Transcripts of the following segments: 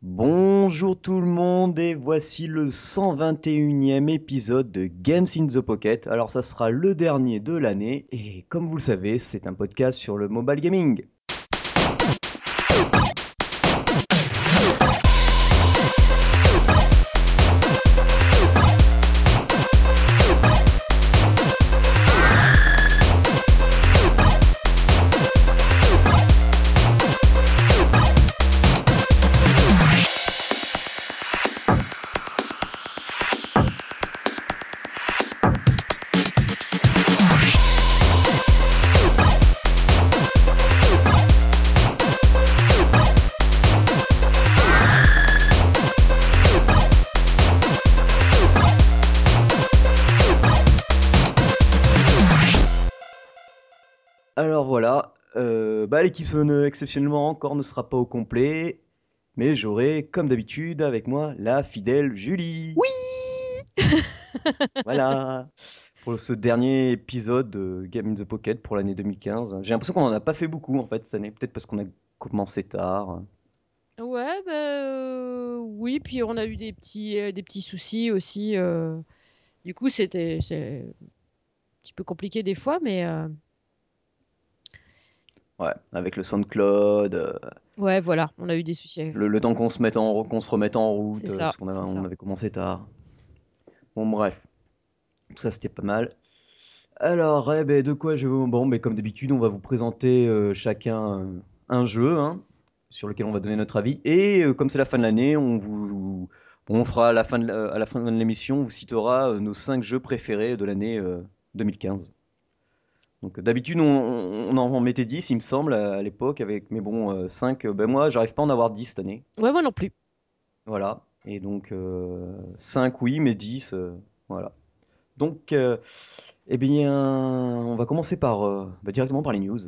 Bonjour tout le monde et voici le 121e épisode de Games in the Pocket. Alors ça sera le dernier de l'année et comme vous le savez c'est un podcast sur le mobile gaming. L'équipe ne- exceptionnellement encore ne sera pas au complet, mais j'aurai comme d'habitude avec moi la fidèle Julie. Oui Voilà, pour ce dernier épisode de Game in the Pocket pour l'année 2015. J'ai l'impression qu'on en a pas fait beaucoup en fait cette année, peut-être parce qu'on a commencé tard. Ouais, bah, euh, oui, puis on a eu des petits, euh, des petits soucis aussi. euh, Du coup, c'était un petit peu compliqué des fois, mais Ouais, avec le SoundCloud, euh, ouais, voilà, on a eu des soucis. avec- le, le temps qu'on se mette en, qu'on se remette en route, euh, ça, parce qu'on on avait commencé tard. Bon bref, tout ça c'était pas mal. Alors, eh ben, de quoi je vais vous... Bon, ben, comme d'habitude, on va vous présenter euh, chacun euh, un jeu hein, sur lequel on va donner notre avis. Et comme c'est la fin de l'année, on vous... on fera à la fin de, la- à la fin de l'émission, on vous citera nos 5 jeux préférés de l'année euh, 2015. Donc d'habitude, on, on en mettait 10, il me semble, à, l'époque, avec... Mais bon, 5, ben moi, j'arrive pas à en avoir 10 cette année. Ouais, moi non plus. Voilà. Et donc, 5 oui, mais 10, euh, voilà. Donc, euh, eh bien, on va commencer par euh, bah, directement par les news.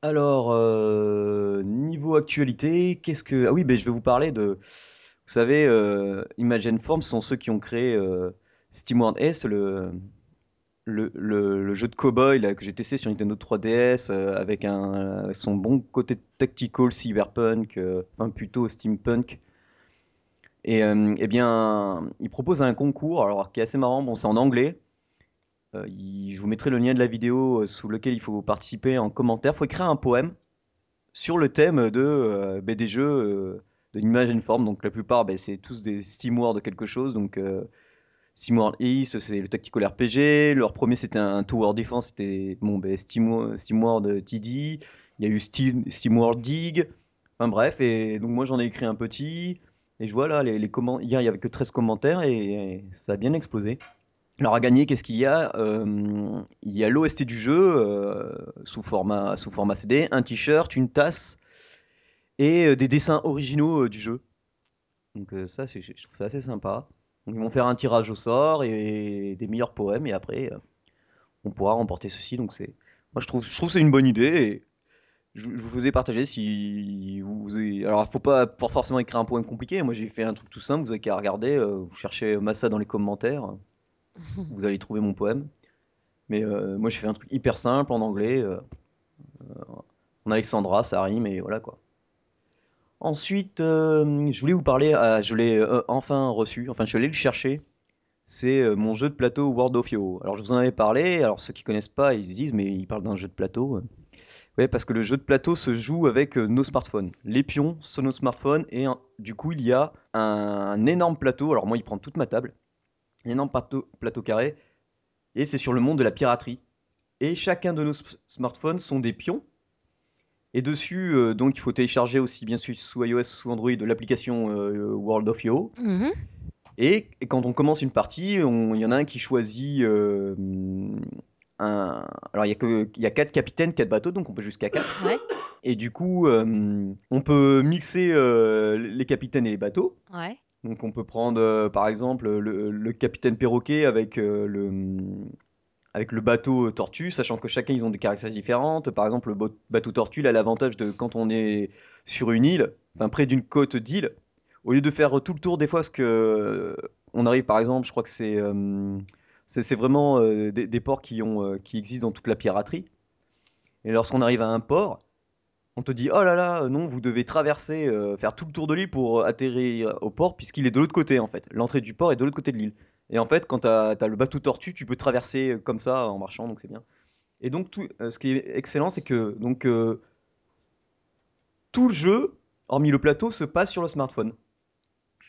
Alors, euh, actualité, qu'est-ce que... Ah oui, ben, je vais vous parler de... Vous savez, euh, Imagine Forms sont ceux qui ont créé euh, SteamWorld S, le, jeu de cowboy là, que j'ai testé sur Nintendo 3DS euh, avec un, son bon côté tactical cyberpunk, euh, enfin plutôt steampunk. Et eh bien, il propose un concours, alors qui est assez marrant. Bon, c'est en anglais. Je vous mettrai le lien de la vidéo sous lequel il faut participer en commentaire. Il faut écrire un poème sur le thème de, euh, ben, des jeux euh, de Imagine Form. Donc la plupart, ben, c'est tous des SteamWorld de quelque chose. Donc euh, SteamWorld East, c'est le tactical RPG. Leur premier, c'était un Tower Defense, c'était bon, Steam, SteamWorld TD. Il y a eu Steam, SteamWorld Dig. Enfin bref, et donc moi j'en ai écrit un petit. Et je vois là, les, comment... hier il y avait que 13 commentaires et, et ça a bien explosé. Alors à gagner, qu'est-ce qu'il y a? Euh, Il y a l'OST du jeu euh, sous, format, sous format CD, un t-shirt, une tasse et euh, des dessins originaux du jeu. Donc ça, je trouve ça assez sympa. Ils vont faire un tirage au sort et des meilleurs poèmes et après on pourra remporter ceci. Donc c'est, moi je trouve, je trouve c'est une bonne idée et je, vous faisais partager si vous, vous avez- alors faut pas forcément écrire un poème compliqué. Moi j'ai fait un truc tout simple. Vous avez qu'à regarder, vous cherchez Massa dans les commentaires, vous allez trouver mon poème. Mais euh, moi j'ai fait un truc hyper simple en anglais. euh, euh, en Alexandra, ça rime et voilà quoi. Ensuite, je voulais vous parler, ah, je l'ai enfin reçu, enfin je suis allé le chercher. C'est mon jeu de plateau World of Yo. Alors je vous en avais parlé, alors ceux qui connaissent pas, ils se disent mais il parle d'un jeu de plateau. Ouais, parce que le jeu de plateau se joue avec nos smartphones. Les pions sur nos smartphones et du coup il y a un, énorme plateau. Alors moi il prend toute ma table, énorme plateau, plateau carré et c'est sur le monde de la piraterie. Et chacun de nos smartphones sont des pions. Et dessus, euh, donc, il faut télécharger aussi bien sûr sous iOS ou sous Android l'application euh, World of Yo. Mhm. Et, et quand on commence une partie, il y en a un qui choisit euh, un. Alors il y a y quatre capitaines, quatre bateaux, donc on peut jusqu'à quatre. Ouais, Et du coup, on peut mixer les capitaines et les bateaux. ouais. Donc on peut prendre euh, par exemple le, capitaine perroquet avec euh, le bateau euh, tortue, sachant que chacun ils ont des caractéristiques différentes. Par exemple, le bateau tortue a l'avantage de quand on est sur une île, enfin près d'une côte d'île, au lieu de faire tout le tour des fois, parce que on arrive par exemple, je crois que c'est vraiment des, ports qui, ont, qui existent dans toute la piraterie. Et lorsqu'on arrive à un port, on te dit oh là là, non, vous devez traverser, euh, faire tout le tour de l'île pour atterrir au port, puisqu'il est de l'autre côté en fait. L'entrée du port est de l'autre côté de l'île. Et en fait, quand tu as, le bateau tortue, tu peux traverser comme ça en marchant, donc c'est bien. Et donc, tout, euh, ce qui est excellent, c'est que donc, euh, tout le jeu, hormis le plateau, se passe sur le smartphone.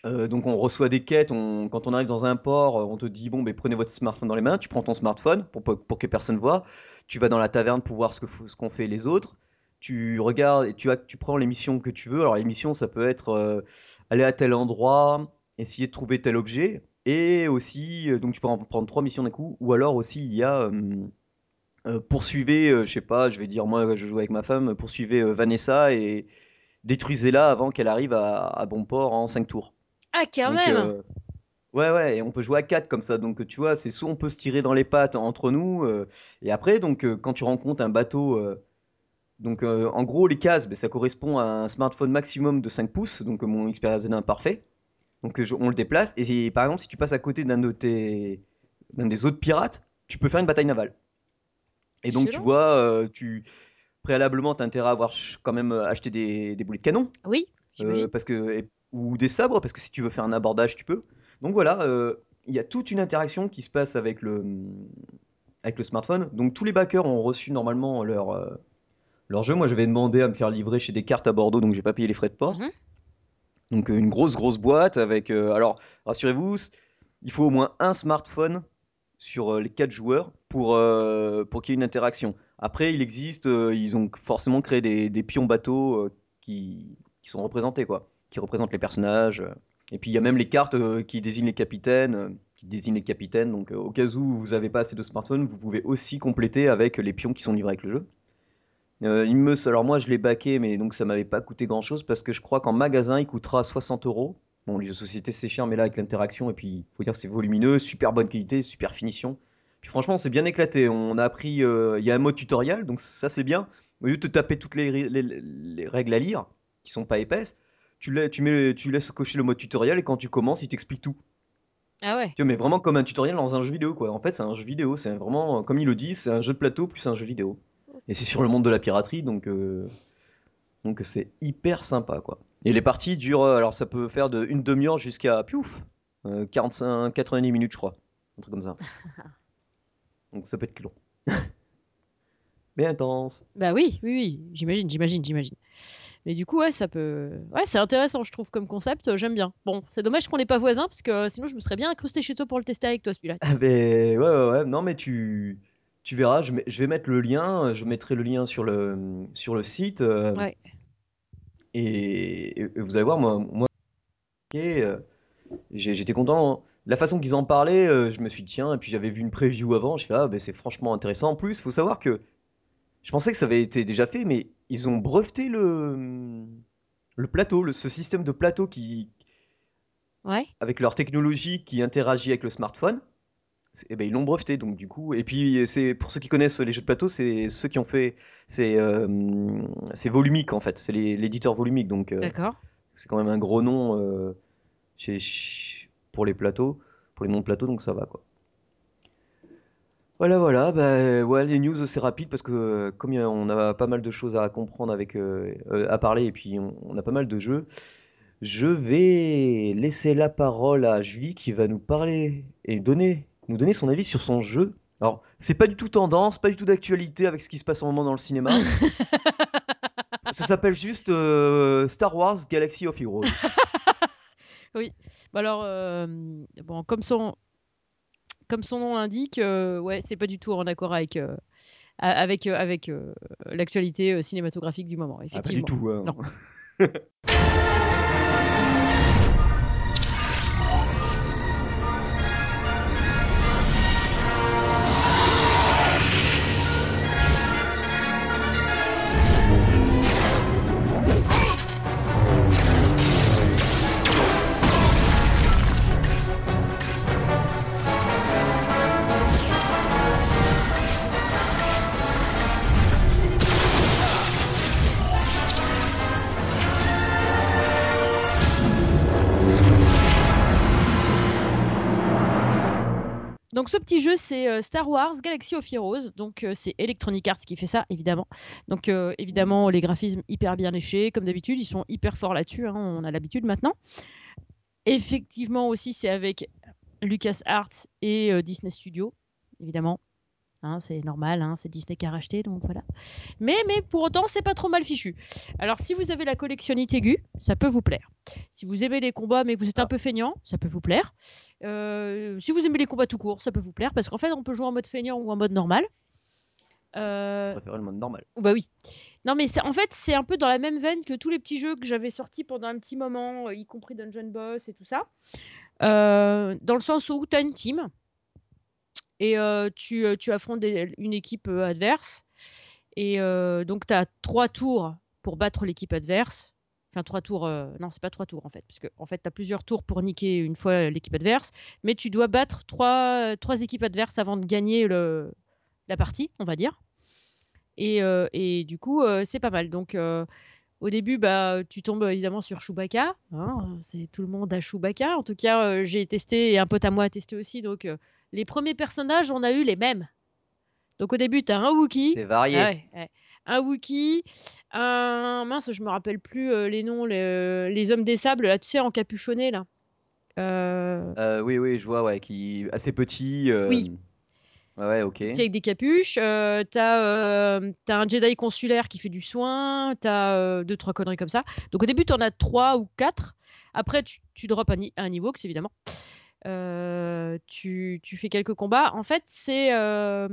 Euh, donc on reçoit des quêtes, quand on arrive dans un port, on te dit bon ben prenez votre smartphone dans les mains, tu prends ton smartphone pour, pour- que personne voit, tu vas dans la taverne pour voir ce que ce qu'ont fait les autres, tu regardes et tu, as- tu prends les missions que tu veux. Alors les missions ça peut être euh, aller à tel endroit, essayer de trouver tel objet, et aussi euh, donc tu peux en prendre trois missions d'un coup, ou alors aussi il y a euh, euh, poursuivez, je sais pas, je vais dire moi je joue avec ma femme, poursuivez Vanessa et détruisez-la avant qu'elle arrive à, à bon port en 5 tours. Ah, quand Donc, même! ouais, ouais, et on peut jouer à 4 comme ça. Donc, tu vois, c'est soit on peut se tirer dans les pattes entre nous, euh, et après, donc, euh, quand tu rencontres un bateau, euh, donc, euh, en gros, les cases, ben, ça correspond à un smartphone maximum de 5 pouces, donc euh, mon Xperia Z1 parfait. Donc, euh, je- on le déplace, et par exemple, si tu passes à côté d'un de tes, d'un des autres pirates, tu peux faire une bataille navale. Et donc, tu vois, tu, préalablement, t'as intérêt à avoir quand même acheté des, des boulets de canon. Oui, parce que et- ou des sabres parce que si tu veux faire un abordage tu peux donc voilà il y a toute une interaction qui se passe avec le avec le smartphone donc tous les backers ont reçu normalement leur leur jeu moi j'avais demandé à me faire livrer chez des cartes à Bordeaux donc j'ai pas payé les frais de port. Mhm. donc une grosse grosse boîte avec euh, alors rassurez-vous il faut au moins un smartphone sur euh, les quatre joueurs pour euh, pour qu'il y ait une interaction. Après il existe euh, ils ont forcément créé des, des pions bateaux qui qui sont représentés quoi qui représentent les personnages et puis il y a même les cartes qui désignent les capitaines qui désignent les capitaines. Donc au cas où vous avez pas assez de smartphones vous pouvez aussi compléter avec les pions qui sont livrés avec le jeu euh, il me, alors moi je l'ai baqué, mais donc ça m'avait pas coûté grand chose parce que je crois qu'en magasin il coûtera 60 euros. Bon, les jeux société c'est cher, mais là avec l'interaction et puis faut dire c'est volumineux, super bonne qualité, super finition. Puis franchement c'est bien éclaté. On a appris, euh, il y a un mode tutoriel, donc ça c'est bien. Au lieu de te taper toutes les, ri- les- les règles à lire, qui sont pas épaisses, tu, la- tu, mets, tu laisses cocher le mode tutoriel et quand tu commences il t'explique tout. Ah ouais. Tu vois, mais vraiment comme un tutoriel dans un jeu vidéo quoi. En fait c'est un jeu vidéo, c'est vraiment, comme il le dit, c'est un jeu de plateau plus un jeu vidéo. Et c'est sur le monde de la piraterie, donc euh, donc c'est hyper sympa quoi. Et les parties durent, euh, alors ça peut faire de une demi-heure jusqu'à piouf, euh, 45, 90 minutes je crois, un truc comme ça. Donc ça peut être long. Mais intense. Bah oui, oui, oui, j'imagine, j'imagine, j'imagine. Mais du coup, ouais, ça peut. Ouais, c'est intéressant, je trouve, comme concept, euh, j'aime bien. Bon, c'est dommage qu'on n'ait pas voisin, parce que euh, sinon, je me serais bien incrusté chez toi pour le tester avec toi, celui-là. Ah ben ouais ouais ouais, non mais tu tu verras, je, vais mettre le lien, je mettrai le lien sur le sur le site euh, Ouais. et, et vous allez voir moi moi euh, j'étais content. La façon qu'ils en parlaient, euh, je me suis dit tiens, et puis j'avais vu une preview avant, je fais ah ben c'est franchement intéressant. En plus, faut savoir que je pensais que ça avait été déjà fait, mais ils ont breveté le le plateau, le, ce système de plateau qui Ouais. avec leur technologie qui interagit avec le smartphone. Eh ben ils l'ont breveté donc du coup et puis c'est pour ceux qui connaissent les jeux de plateau c'est ceux qui ont fait c'est euh, c'est Volumic en fait c'est l'éditeur Volumic donc euh, D'accord. c'est quand même un gros nom euh, chez, ch- pour les plateaux, pour les noms de plateaux, donc ça va quoi. Voilà, voilà, bah ouais, les news c'est rapide parce que comme a- on a pas mal de choses à comprendre avec, euh, euh, à parler et puis on, on a pas mal de jeux, je vais laisser la parole à Julie qui va nous parler et donner, nous donner son avis sur son jeu. Alors, c'est pas du tout tendance, pas du tout d'actualité avec ce qui se passe en ce moment dans le cinéma. Ça s'appelle juste euh, Star Wars Galaxy of Heroes. Bah alors, euh, bon, comme son, comme son nom l'indique, euh, ouais, c'est pas du tout en accord avec, avec, avec l'actualité cinématographique du moment, Ah, pas effectivement. du tout. hein. Non. ce petit jeu, c'est euh, Star Wars Galaxy of Heroes. Donc, euh, c'est Electronic Arts qui fait ça, évidemment. Donc, euh, évidemment, les graphismes hyper bien léchés, comme d'habitude. Ils sont hyper forts là-dessus. hein, on a l'habitude maintenant. Effectivement, aussi, c'est avec LucasArts et Disney Studios, évidemment. Hein, c'est normal, hein, c'est Disney qui a racheté, donc voilà. Mais, mais pour autant, c'est pas trop mal fichu. Alors, si vous avez la collectionnite aiguë, ça peut vous plaire. Si vous aimez les combats, mais que vous êtes un peu feignant, ça peut vous plaire. Euh, si vous aimez les combats tout court, ça peut vous plaire, parce qu'en fait, on peut jouer en mode feignant ou en mode normal. Euh, Je le mode normal. bah oui. Non, mais en fait, c'est un peu dans la même veine que tous les petits jeux que j'avais sortis pendant un petit moment, euh, y compris Dungeon Boss et tout ça. Euh, dans le sens où tu as une team et euh, tu, euh, tu affrontes une équipe euh, adverse. Et donc, tu as trois tours pour battre l'équipe adverse. Enfin, trois tours. non, c'est pas trois tours en fait. Parce que en fait, tu as plusieurs tours pour niquer une fois l'équipe adverse. Mais tu dois battre trois, équipes adverses avant de gagner la partie, on va dire. Et, du coup, c'est pas mal. Donc, au début, bah, tu tombes évidemment sur Chewbacca. hein, c'est tout le monde à Chewbacca. En tout cas, euh, j'ai testé et un pote à moi a testé aussi. Donc, euh, les premiers personnages, on a eu les mêmes. Donc, au début, tu as un Wookiee. C'est varié. Ah ouais, ouais. Un Wookiee, un. Mince, je me rappelle plus euh, les noms, les, les hommes des sables, là, tu sais, encapuchonnés, là. Euh, Euh, oui, oui, je vois, ouais, qui assez petit. euh, Oui. Ouais, ouais, avec des capuches. Euh, t'as euh, t'as un Jedi consulaire qui fait du soin. T'as euh, deux, trois conneries comme ça. Donc au début, t'en as trois ou quatre. Après, tu, tu drops un, un c'est évidemment. Euh, tu, tu fais quelques combats. En fait, euh,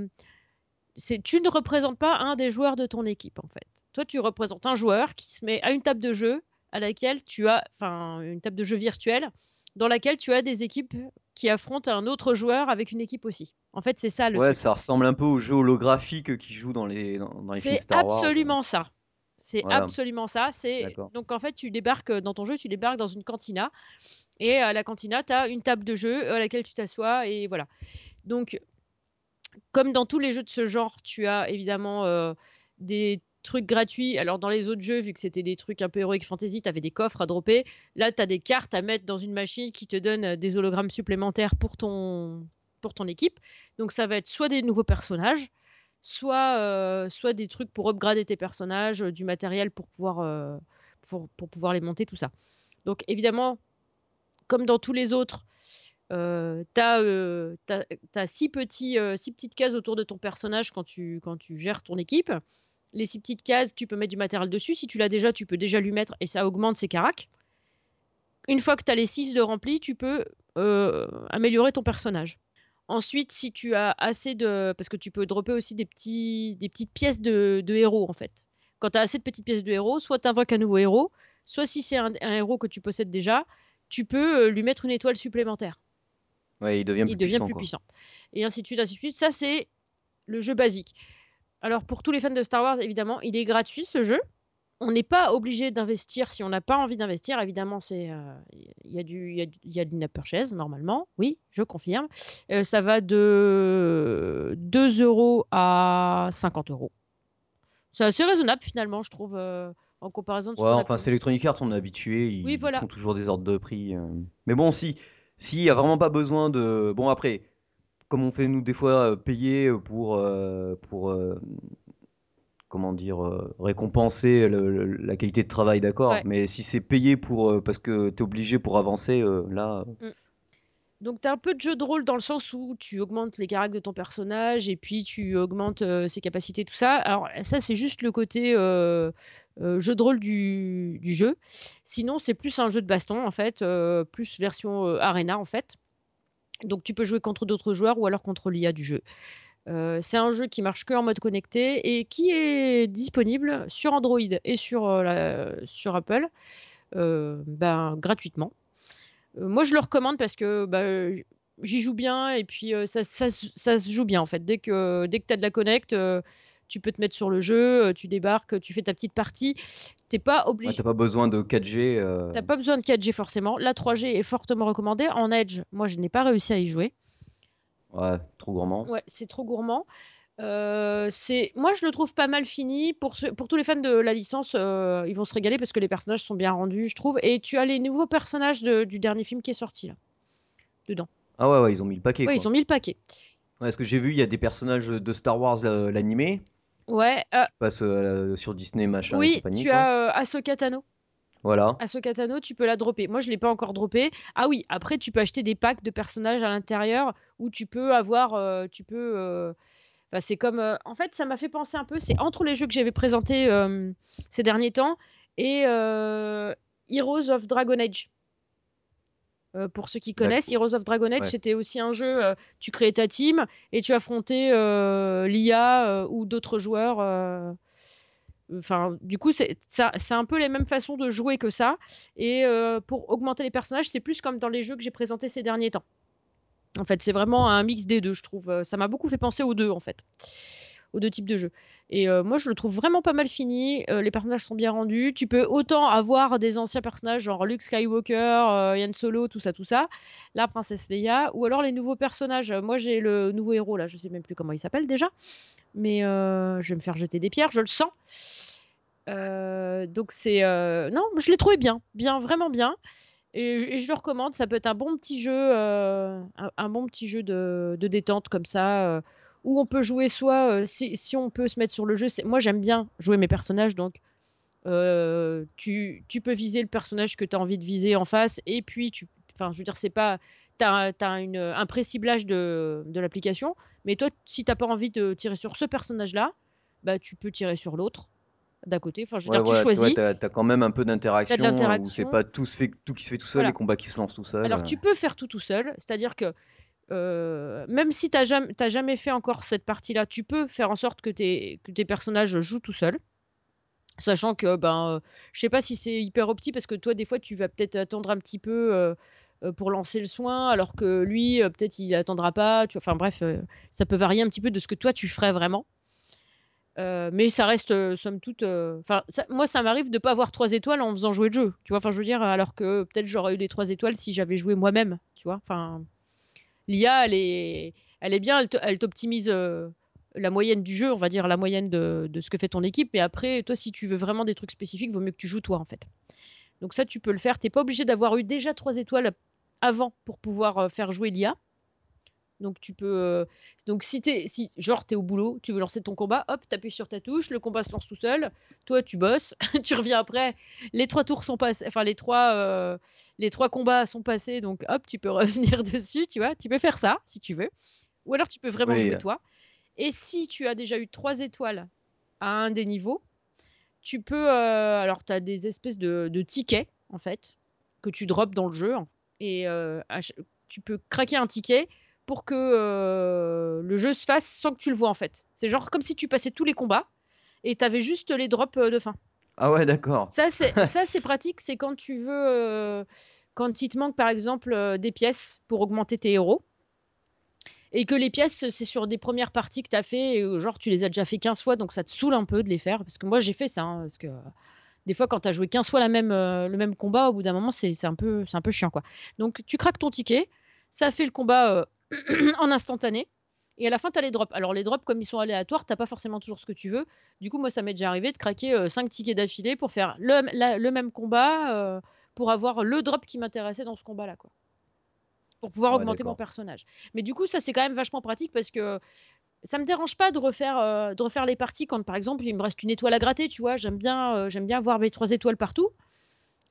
c'est tu ne représentes pas un des joueurs de ton équipe, en fait. Toi, tu représentes un joueur qui se met à une table de jeu à laquelle tu as. Enfin, une table de jeu virtuelle dans laquelle tu as des équipes qui affrontent un autre joueur avec une équipe aussi. En fait, c'est ça le Ouais, truc. ça ressemble un peu au jeu holographique qui joue dans les, dans, dans les films C'est Star Wars. absolument ça. C'est Voilà. absolument ça. C'est donc en fait tu débarques dans ton jeu, tu débarques dans une cantina et à la cantina tu as une table de jeu à laquelle tu t'assois et voilà. Donc comme dans tous les jeux de ce genre, tu as évidemment euh, des trucs gratuits. Alors dans les autres jeux, vu que c'était des trucs un peu heroic fantasy, tu avais des coffres à dropper. Là, tu as des cartes à mettre dans une machine qui te donne euh, des hologrammes supplémentaires pour ton pour ton équipe. Donc ça va être soit des nouveaux personnages, soit, euh, soit des trucs pour upgrader tes personnages, euh, du matériel pour pouvoir, pour, pour pouvoir les monter, tout ça. Donc évidemment, comme dans tous les autres, euh, t'as t'as- t'as six, petits, six petites cases autour de ton personnage quand tu, quand tu gères ton équipe. Les six petites cases, tu peux mettre du matériel dessus. Si tu l'as déjà, tu peux déjà lui mettre et ça augmente ses caracs. Une fois que tu as les six de remplis, tu peux euh, améliorer ton personnage. Ensuite, si tu as assez de. Parce que tu peux dropper aussi des, petits, des petites pièces de, de héros, en fait. Quand tu as assez de petites pièces de héros, soit tu invoques un nouveau héros, soit si c'est un, un héros que tu possèdes déjà, tu peux euh, lui mettre une étoile supplémentaire. Ouais, il devient Il plus devient puissant. plus puissant. Et ainsi de suite, ainsi de suite. Ça, c'est le jeu basique. Alors, pour tous les fans de Star Wars, évidemment, il est gratuit, ce jeu. On n'est pas obligé d'investir si on n'a pas envie d'investir. Évidemment, c'est euh, il y a du il y y a purchase normalement. Oui, je confirme. Euh, ça va de 2 euros à 50 euros. C'est assez raisonnable finalement, je trouve, euh, en comparaison de ce Ouais, enfin, c'est Electronic Arts, on est habitué. Ils Oui, voilà. font toujours des ordres de prix. Mais bon, si, s'il y a vraiment pas besoin de. Bon, après, comme on fait nous des fois euh, payer pour, euh, pour euh, comment dire, euh, récompenser le- le- la qualité de travail, d'accord. Ouais. Mais si c'est payé pour euh, parce que t'es obligé pour avancer, euh, là, euh, Donc, tu as un peu de jeu de rôle dans le sens où tu augmentes les caractères de ton personnage et puis tu augmentes ses capacités, tout ça. Alors, ça, c'est juste le côté jeu de rôle du, du jeu. Sinon, c'est plus un jeu de baston, en fait, plus version arena, en fait. Donc, tu peux jouer contre d'autres joueurs ou alors contre l'IA du jeu. Euh, c'est un jeu qui marche que en mode connecté et qui est disponible sur Android et sur, euh, Apple euh, ben, gratuitement. Moi, je le recommande parce que j- j'y joue bien et puis ça, se- joue bien en fait. Dès que, dès que tu as de la connect, euh, tu peux te mettre sur le jeu, euh, tu débarques, tu fais ta petite partie. T'es pas ouais, obligé. t'as pas besoin de 4G. euh, T'as pas besoin de 4G forcément. La 3G est fortement recommandée. En Edge, moi, je n'ai pas réussi à y jouer. Ouais, trop gourmand. Ouais, c'est trop gourmand. Euh, c'est, moi, je le trouve pas mal fini. Pour, tous les fans de la licence, euh, ils vont se régaler parce que les personnages sont bien rendus, je trouve. Et tu as les nouveaux personnages de- du dernier film qui est sorti là, dedans. Ah ouais, ouais, ils ont mis le paquet. Ouais, quoi. ils ont mis le paquet. Ouais, ce que j'ai vu, il y a des personnages de Star Wars la- l'animé, Ouais, euh, qui passent euh, sur Disney, machin et oui, compagnie, tu quoi. as euh, Ahsoka Tano. Voilà. Ahsoka Tano, tu peux la dropper. Moi, je l'ai pas encore droppé. Ah oui, après, tu peux acheter des packs de personnages à l'intérieur où tu peux avoir, euh, tu peux. enfin, c'est comme. En fait, ça m'a fait penser un peu. C'est entre les jeux que j'avais présentés ces derniers temps et Heroes of Dragon Age. Euh, pour ceux qui connaissent, Heroes of Dragon Age, Ouais. c'était aussi un jeu. euh, tu créais ta team et tu affrontais euh, l'IA euh, ou d'autres joueurs. Enfin, du coup, c'est un peu les mêmes façons de jouer que ça. Et pour augmenter les personnages, c'est plus comme dans les jeux que j'ai présentés ces derniers temps. En fait, c'est vraiment un mix des deux, je trouve. Ça m'a beaucoup fait penser aux deux, en fait. Aux deux types de jeux. Et euh, moi, je le trouve vraiment pas mal fini. Euh, les personnages sont bien rendus. Tu peux autant avoir des anciens personnages, genre Luke Skywalker, euh, Yann Solo, tout ça, tout ça. La princesse Leia. Ou alors les nouveaux personnages. Moi, j'ai le nouveau héros, là. Je sais même plus comment il s'appelle déjà. Mais euh, je vais me faire jeter des pierres, je le sens. Donc c'est non, je l'ai trouvé bien, bien, vraiment bien, et, je le recommande. Ça peut être un bon petit jeu, un, un bon petit jeu de, de détente comme ça, où on peut jouer soit euh, si, si on peut se mettre sur le jeu. Moi j'aime bien jouer mes personnages, donc euh, tu, tu peux viser le personnage que tu as envie de viser en face, et puis tu, enfin je veux dire c'est pas T'as as une, un pré-ciblage de, de l'application, mais toi, si t'as pas envie de tirer sur ce personnage-là, bah tu peux tirer sur l'autre d'à côté. Enfin, je veux Ouais, dire, voilà, tu choisis. ouais, t'as, t'as quand même un peu d'interaction, où c'est pas tout, se fait, tout qui se fait tout seul, Voilà. les combats qui se lancent tout seul. Alors, euh. tu peux faire tout tout seul, c'est-à-dire que euh, même si t'as jamais, fait encore cette partie-là, tu peux faire en sorte que tes, personnages jouent tout seuls. Sachant que, ben, euh, je sais pas si c'est hyper opti parce que toi, des fois, tu vas peut-être attendre un petit peu euh, pour lancer le soin, alors que lui, peut-être, il attendra pas. Enfin, bref, ça peut varier un petit peu de ce que toi, tu ferais vraiment. Mais ça reste, somme toute. Enfin, moi, ça m'arrive de pas avoir trois étoiles en faisant jouer le jeu. Tu vois, enfin, je veux dire, alors que peut-être j'aurais eu les trois étoiles si j'avais joué moi-même. Tu vois, enfin, l'IA, elle est, bien, elle t'optimise euh, la moyenne du jeu, on va dire la moyenne de, de ce que fait ton équipe. Mais après, toi, si tu veux vraiment des trucs spécifiques, vaut mieux que tu joues toi, en fait. Donc ça, tu peux le faire. T'es pas obligé d'avoir eu déjà trois étoiles avant pour pouvoir euh, faire jouer l'IA. Donc tu peux. euh, Donc si t'es, si genre t'es au boulot, tu veux lancer ton combat, hop, t'appuies sur ta touche, le combat se lance tout seul. Toi, tu bosses, tu reviens après. Les trois tours sont passés, enfin les trois, euh, les trois combats sont passés, donc hop, tu peux revenir dessus, tu vois. Tu peux faire ça si tu veux. Ou alors tu peux vraiment Oui. jouer toi. Et si tu as déjà eu trois étoiles à un des niveaux, tu peux. euh, alors tu as des espèces de, de tickets en fait que tu drops dans le jeu et tu peux craquer un ticket pour que euh, le jeu se fasse sans que tu le vois en fait. C'est genre comme si tu passais tous les combats et t'avais juste les drops euh, de fin. Ah ouais, d'accord. Ça c'est ça c'est pratique, c'est quand tu veux euh, quand il te manque par exemple euh, des pièces pour augmenter tes héros et que les pièces c'est sur des premières parties que t'as fait et, genre tu les as déjà fait 15 fois donc ça te saoule un peu de les faire parce que moi j'ai fait ça hein, parce que des fois quand t'as joué 15 fois la même, le même combat au bout d'un moment c'est un peu c'est un peu chiant quoi. Donc tu craques ton ticket, ça fait le combat en instantané. Et à la fin, tu as les drops. Alors, les drops, comme ils sont aléatoires, t'as pas forcément toujours ce que tu veux. Du coup, moi, ça m'est déjà arrivé de craquer 5 tickets d'affilée pour faire le, la- le même combat, euh, pour avoir le drop qui m'intéressait dans ce combat-là, quoi. Pour pouvoir Ouais, augmenter mon personnage. Mais du coup, ça, c'est quand même vachement pratique parce que ça me dérange pas de refaire, euh, de refaire les parties quand, par exemple, il me reste une étoile à gratter, tu vois. J'aime bien, euh, j'aime bien avoir mes trois étoiles partout.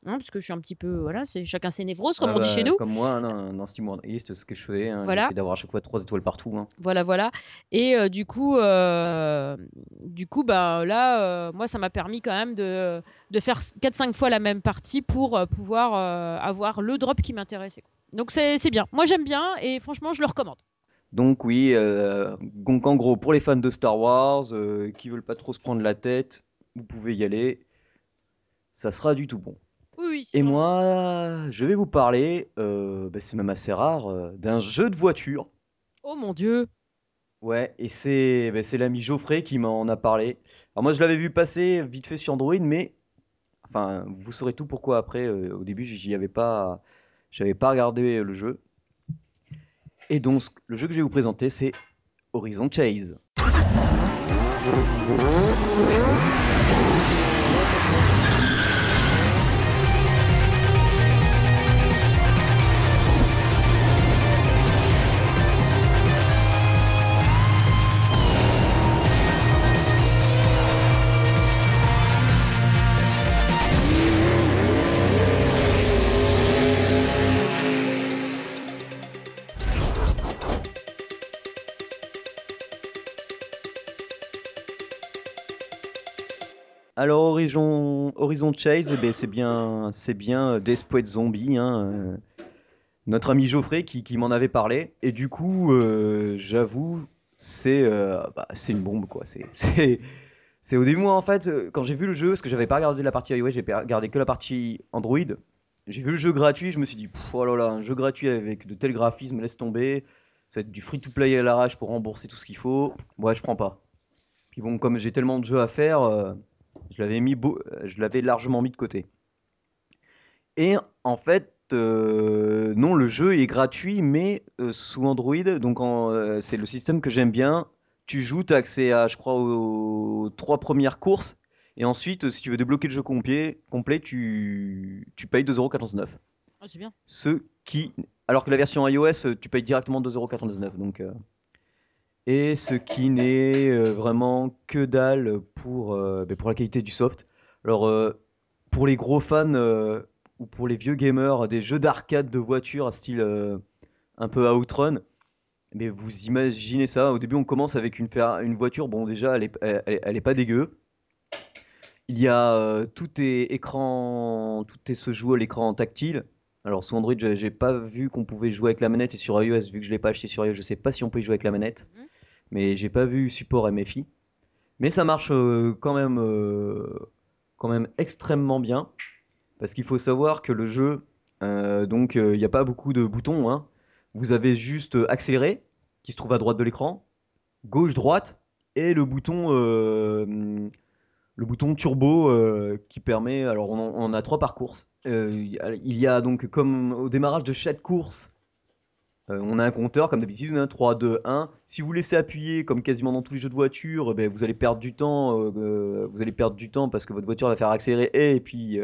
Hein, parce que je suis un petit peu, voilà, c'est chacun ses névroses, comme Ah on dit bah, chez nous. Comme moi, dans, dans Steam East, ce que je fais. Hein, Voilà. J'essaie d'avoir à chaque fois trois étoiles partout. hein. Voilà, voilà. Et euh, du coup, euh, du coup, bah là, euh, moi, ça m'a permis quand même de, de faire 4-5 fois la même partie pour pouvoir avoir le drop qui m'intéressait. Donc c'est bien. Moi, j'aime bien et franchement, je le recommande. Donc oui, donc en gros, pour les fans de Star Wars, qui veulent pas trop se prendre la tête, vous pouvez y aller. Ça sera du tout bon. Oui, Et moi, je vais vous parler, euh, bah, c'est même assez rare, euh, d'un jeu de voiture. Oh mon dieu. Ouais, et c'est bah, c'est l'ami Geoffrey qui m'en a parlé. Alors moi, je l'avais vu passer vite fait sur Android, mais enfin, vous saurez tout pourquoi après. euh, au début, j'y avais pas, j'avais pas regardé le jeu. Et donc, le jeu que je vais vous présenter, c'est Horizon Chase. Horizon, Chase, eh ben, c'est bien, c'est bien euh, Desperate Zombie, hein, euh, notre ami Geoffrey qui, m'en avait parlé. Et du coup, euh, j'avoue, c'est bah, c'est une bombe quoi. C'est au début en fait quand j'ai vu le jeu, parce que j'avais pas regardé la partie iOS, j'ai regardé que la partie Android. J'ai vu le jeu gratuit, je me suis dit oh un jeu gratuit avec de tels graphismes, laisse tomber. Ça va être du free to play à l'arrache pour rembourser tout ce qu'il faut. Ouais, je prends pas. Puis bon, comme j'ai tellement de jeux à faire, je l'avais mis beau, je l'avais largement mis de côté. Et en fait, euh, non, le jeu est gratuit, mais euh, sous Android, donc euh, c'est le système que j'aime bien. Tu joues, tu as accès à, je crois, aux, aux trois premières courses, et ensuite, si tu veux débloquer le jeu complet, complet tu, tu payes 2,99€. Ah, c'est bien. Ce qui, alors que la version iOS, tu payes directement 2,99€. Donc, et ce qui n'est euh, vraiment que dalle pour, euh, ben, pour la qualité du soft. Alors, euh, pour les gros fans ou pour les vieux gamers des jeux d'arcade de voitures à style un peu Outrun, mais vous imaginez ça. Au début, on commence avec une, voiture. Bon, déjà, elle est, pas dégueu. Il y a tout est écran, tout est se joue à l'écran tactile. Alors sur Android, j'ai pas vu qu'on pouvait jouer avec la manette et sur iOS, vu que je l'ai pas acheté sur iOS, je sais pas si on peut y jouer avec la manette. Mhm. Mais j'ai pas vu support MFI. Mais ça marche euh, quand même, euh, quand même extrêmement bien, parce qu'il faut savoir que le jeu, euh, donc il n'y a pas beaucoup de boutons, hein. Vous avez juste accélérer, qui se trouve à droite de l'écran, gauche, droite, et le bouton, euh, le bouton turbo euh, qui permet. Alors, on a trois par course. Euh, il y a donc, comme au démarrage de chaque course, euh, on a un compteur, comme d'habitude, hein, 3, 2, 1. Si vous laissez appuyer, comme quasiment dans tous les jeux de voiture, ben, vous allez perdre du temps. vous allez perdre du temps parce que votre voiture va faire accélérer et puis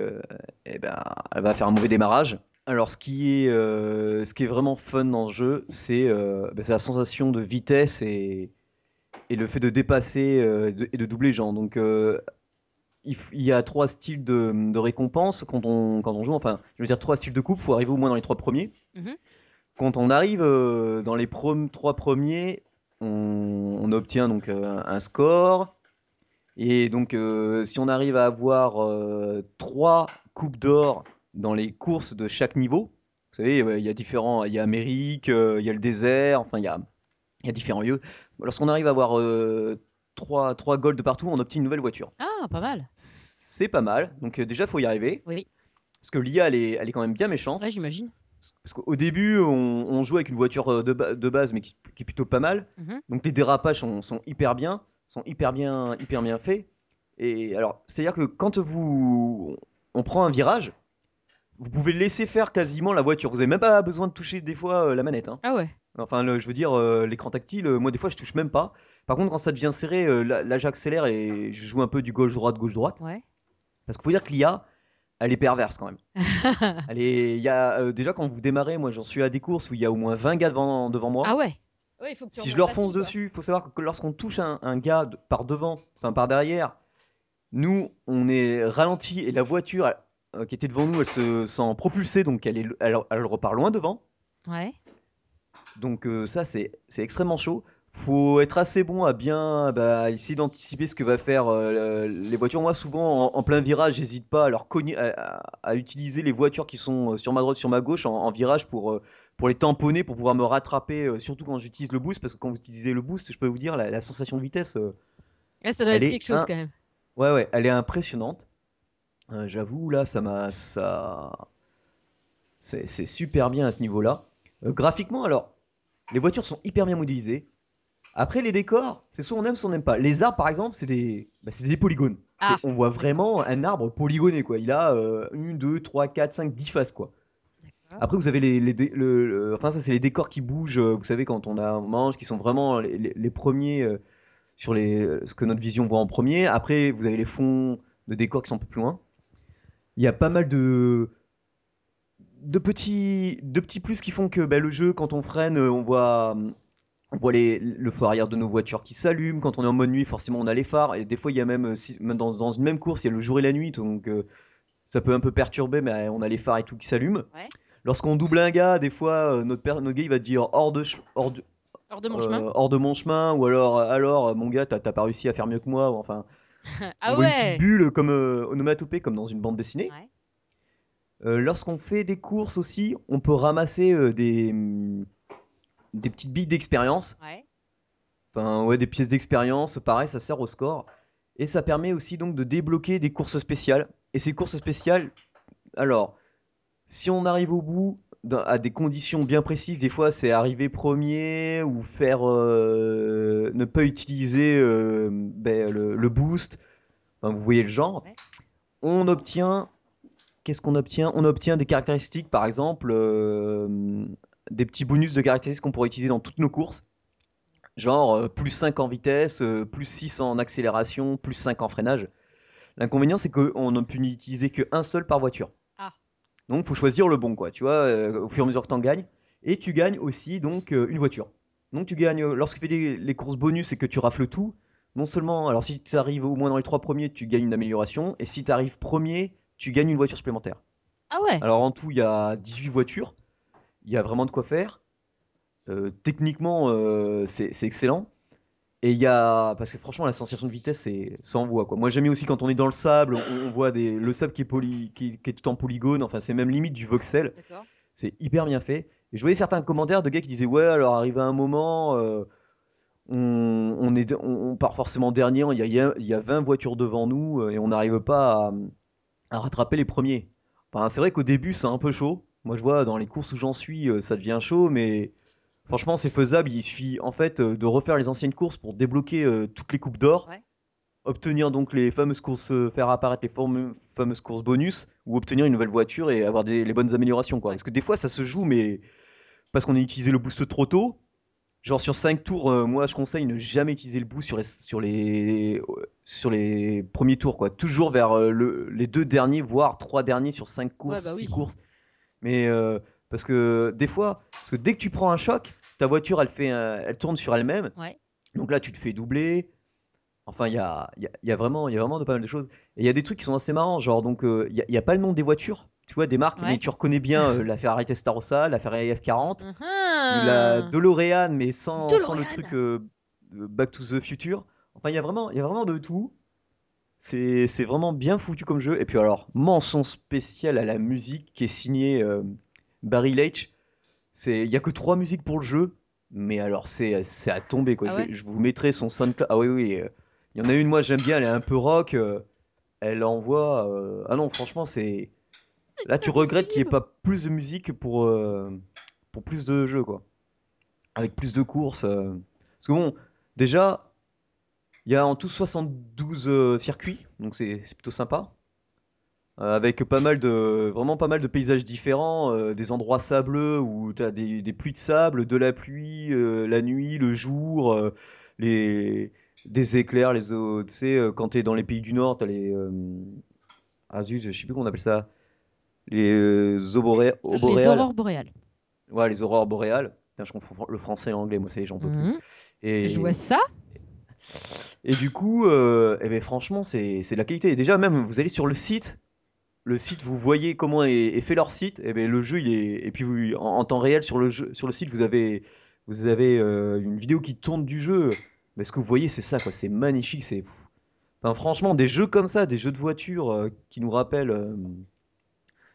eh ben, elle va faire un mauvais démarrage. Alors, ce qui est, ce qui est vraiment fun dans ce jeu, c'est ben, la sensation de vitesse et, le fait de dépasser et de doubler les gens. Donc, euh, il, y a trois styles de, de récompenses quand on, quand on joue. Enfin, je veux dire trois styles de coupe. Il faut arriver au moins dans les trois premiers. Mhm. Quand on arrive euh, dans les prom- trois premiers, on, on obtient donc euh, un score. Et donc, euh, si on arrive à avoir trois coupes d'or dans les courses de chaque niveau, vous savez, il y a différents, il y a Amérique, il y a le désert, enfin, il y a, il y a différents lieux. Lorsqu'on arrive à avoir euh, trois, trois golds partout, on obtient une nouvelle voiture. Ah, pas mal. C'est pas mal. Donc, euh, déjà, faut y arriver. Oui. Parce que l'IA, elle est, elle est quand même bien méchante. Ouais, j'imagine. Parce qu'au début, on, on joue avec une voiture euh, de, ba- de base, mais qui, qui est plutôt pas mal. Mhm. Donc les dérapages sont, sont hyper bien, sont hyper bien, hyper bien faits. Et alors, c'est-à-dire que quand vous, on prend un virage, vous pouvez laisser faire quasiment la voiture. Vous n'avez même pas besoin de toucher des fois euh, la manette. hein. Ah ouais. Enfin, le- je veux dire, euh, l'écran tactile, euh, moi des fois je touche même pas. Par contre, quand ça devient serré, euh, là, là, j'accélère et je joue un peu du gauche-droite, gauche-droite. Ouais. Parce qu'il faut dire que l'IA, elle est perverse quand même. Elle est, y a, euh, déjà quand vous démarrez, moi j'en suis à des courses où il y a au moins 20 gars devant, devant moi. ah ouais. Ouais, il faut que tu si je leur fonce dessus, il faut savoir que lorsqu'on touche un, un gars de- par devant, enfin par derrière, nous on est ralenti et la voiture euh, qui était devant nous, elle se sent propulsée, donc elle, est, elle, elle repart loin devant. Ouais. Donc euh, ça c'est c'est extrêmement chaud. Faut être assez bon à bien bah, essayer d'anticiper ce que va faire euh, les voitures. Moi souvent en, en plein virage, j'hésite pas à leur cogner, à, à- à utiliser les voitures qui sont euh, sur ma droite, sur ma gauche en, en virage pour euh, pour les tamponner, pour pouvoir me rattraper. euh, surtout quand j'utilise le boost, parce que quand vous utilisez le boost, je peux vous dire la, la sensation de vitesse. euh, Ouais, ça doit être quelque chose un- quand même. Ouais, ouais, elle est impressionnante. J'avoue, là, ça m'a, ça, c'est super bien à ce niveau-là. Graphiquement, alors, les voitures sont hyper bien modélisées. Après, les décors, c'est soit on aime, soit on n'aime pas. Les arbres, par exemple, c'est des, bah, c'est des polygones. Ah, on voit vraiment un arbre polygoné, quoi. Il a euh, une, deux, trois, quatre, cinq, dix faces, quoi. Après, vous avez les, les dé- le, le- enfin ça c'est les décors qui bougent. euh, Vous savez quand on a on mange, qui sont vraiment les, les- les premiers euh, sur les euh, ce que notre vision voit en premier. Après, vous avez les fonds de décors qui sont un peu plus loin. Il y a pas mal de de petits de petits plus qui font que bah, le jeu quand on freine, on voit on voit les, le phare arrière de nos voitures qui s'allument. Quand on est en mode nuit, forcément on a les phares. Et des fois il y a même, euh, dans, dans une même course, il y a le jour et la nuit, donc euh, ça peut un peu perturber, mais on a les phares et tout qui s'allument. Ouais. Lorsqu'on double un gars, des fois, euh, notre, père, notre gars, il va dire hors de, hors de, Hors de mon euh, chemin. hors de mon chemin, ou alors, euh, alors, euh, mon gars, t'as pas réussi à faire mieux que moi, ou enfin, ah on voit une ouais. petite bulle comme euh, onomatopée, comme dans une bande dessinée. Ouais. Euh, Lorsqu'on fait des courses aussi, on peut ramasser euh, des, hum, des petites billes d'expérience. Ouais. Enfin, ouais, des pièces d'expérience, pareil, ça sert au score. Et ça permet aussi donc de débloquer des courses spéciales. Et ces courses spéciales, alors, si on arrive au bout à des conditions bien précises, des fois c'est arriver premier ou faire euh, ne pas utiliser euh, ben, le, le boost. Enfin, vous voyez le genre. Ouais. On obtient, qu'est-ce qu'on obtient? On obtient des caractéristiques, par exemple, euh, des petits bonus de caractéristiques qu'on pourrait utiliser dans toutes nos courses. Genre euh, plus 5 en vitesse, euh, plus 6 en accélération, plus 5 en freinage. L'inconvénient, c'est qu'on ne peut n'utiliser qu'un seul par voiture. Ah. Donc, faut choisir le bon, quoi. Tu vois, euh, au fur et à mesure que tu en gagnes. Et tu gagnes aussi, donc, une voiture. Donc, tu gagnes, lorsque tu fais des- les courses bonus et que tu rafles tout, non seulement, alors si tu arrives au moins dans les trois premiers, tu gagnes une amélioration. Et si tu arrives premier, tu gagnes une voiture supplémentaire. Ah ouais. Alors, en tout, il y a 18 voitures. Il y a vraiment de quoi faire. Euh, techniquement, euh, c'est excellent. Et il y a. Parce que franchement, la sensation de vitesse, c'est envoie quoi. Moi, j'aime aussi quand on est dans le sable, on, on voit des, le sable qui est, poly, qui, qui est tout en polygone. Enfin, c'est même limite du voxel. C'est hyper bien fait. Et je voyais certains commentaires de gars qui disaient Ouais, alors arrivé à un moment, euh, on, on est, on, on part forcément dernier. Il y a, il y a- il y a 20 voitures devant nous et on n'arrive pas à, à rattraper les premiers. Enfin, c'est vrai qu'au début, c'est un peu chaud. Moi, je vois dans les courses où j'en suis, euh, ça devient chaud, mais franchement, c'est faisable. Il suffit en fait euh, de refaire les anciennes courses pour débloquer euh, toutes les coupes d'or, Ouais. obtenir donc les fameuses courses, faire apparaître les fameuses courses bonus, ou obtenir une nouvelle voiture et avoir des, les bonnes améliorations, quoi. Ouais. Parce que des fois, ça se joue, mais parce qu'on a utilisé le boost trop tôt. Genre sur 5 tours, euh, moi je conseille ne jamais utiliser le boost sur les, sur les, sur les premiers tours, quoi. Toujours vers euh, le- les deux derniers, voire trois derniers sur 5 courses, bah 6 oui. courses. Mais euh, parce que des fois, parce que dès que tu prends un choc, ta voiture elle fait, un- elle tourne sur elle-même. Ouais. Donc là, tu te fais doubler. Enfin, il y a, il y a- il y a vraiment, il y a vraiment de pas mal de choses. Et il y a des trucs qui sont assez marrants, genre donc euh, il y, a- il y a pas le nom des voitures, tu vois, des marques, Ouais. mais tu reconnais bien euh, la Ferrari Testarossa, la Ferrari F40 Mhm. la DeLorean, mais sans, sans le DeLorean. truc euh, Back to the Future. Enfin, il y a vraiment, il y a vraiment de tout. C'est, vraiment bien foutu comme jeu. Et puis alors, mention spéciale à la musique qui est signée euh, Barry Leitch. C'est, il y a que trois musiques pour le jeu, mais alors c'est, c'est à tomber quoi. Ah je, ouais je vous mettrai son SoundCloud. Ah oui oui. euh, Il y en a une moi j'aime bien, elle est un peu rock. euh, elle envoie. euh, Ah non, franchement c'est. Là tu regrettes qu'il n'y ait pas plus de musique pour euh, pour plus de jeux quoi avec plus de courses. Parce que bon, déjà, il y a en tout 72 euh, circuits, donc c'est plutôt sympa. Euh, avec pas mal de, vraiment pas mal de paysages différents, euh, des endroits sableux où tu as des, des pluies de sable, de la pluie, la nuit, le jour, les, des éclairs, les tu sais, quand tu es dans les pays du Nord, tu as les... ah zut, je sais plus comment on appelle ça. Les euh, auroré- Les aurores boréales. Ouais, les aurores boréales. Putain, je confonds le français et l'anglais, moi, ça y est, j'en peux plus. Mhm. Et, Je vois ça. Et du coup, euh, eh ben, franchement, c'est de la qualité. Déjà, même, vous allez sur le site, le site, vous voyez comment est, fait leur site. Et ben, le jeu, il est. Et puis, en, temps réel, sur le, jeu, sur le site, vous avez, vous avez euh, une vidéo qui tourne du jeu. Mais ce que vous voyez, c'est ça, quoi. C'est magnifique. C'est. Franchement, des jeux comme ça, des jeux de voiture euh, qui nous rappellent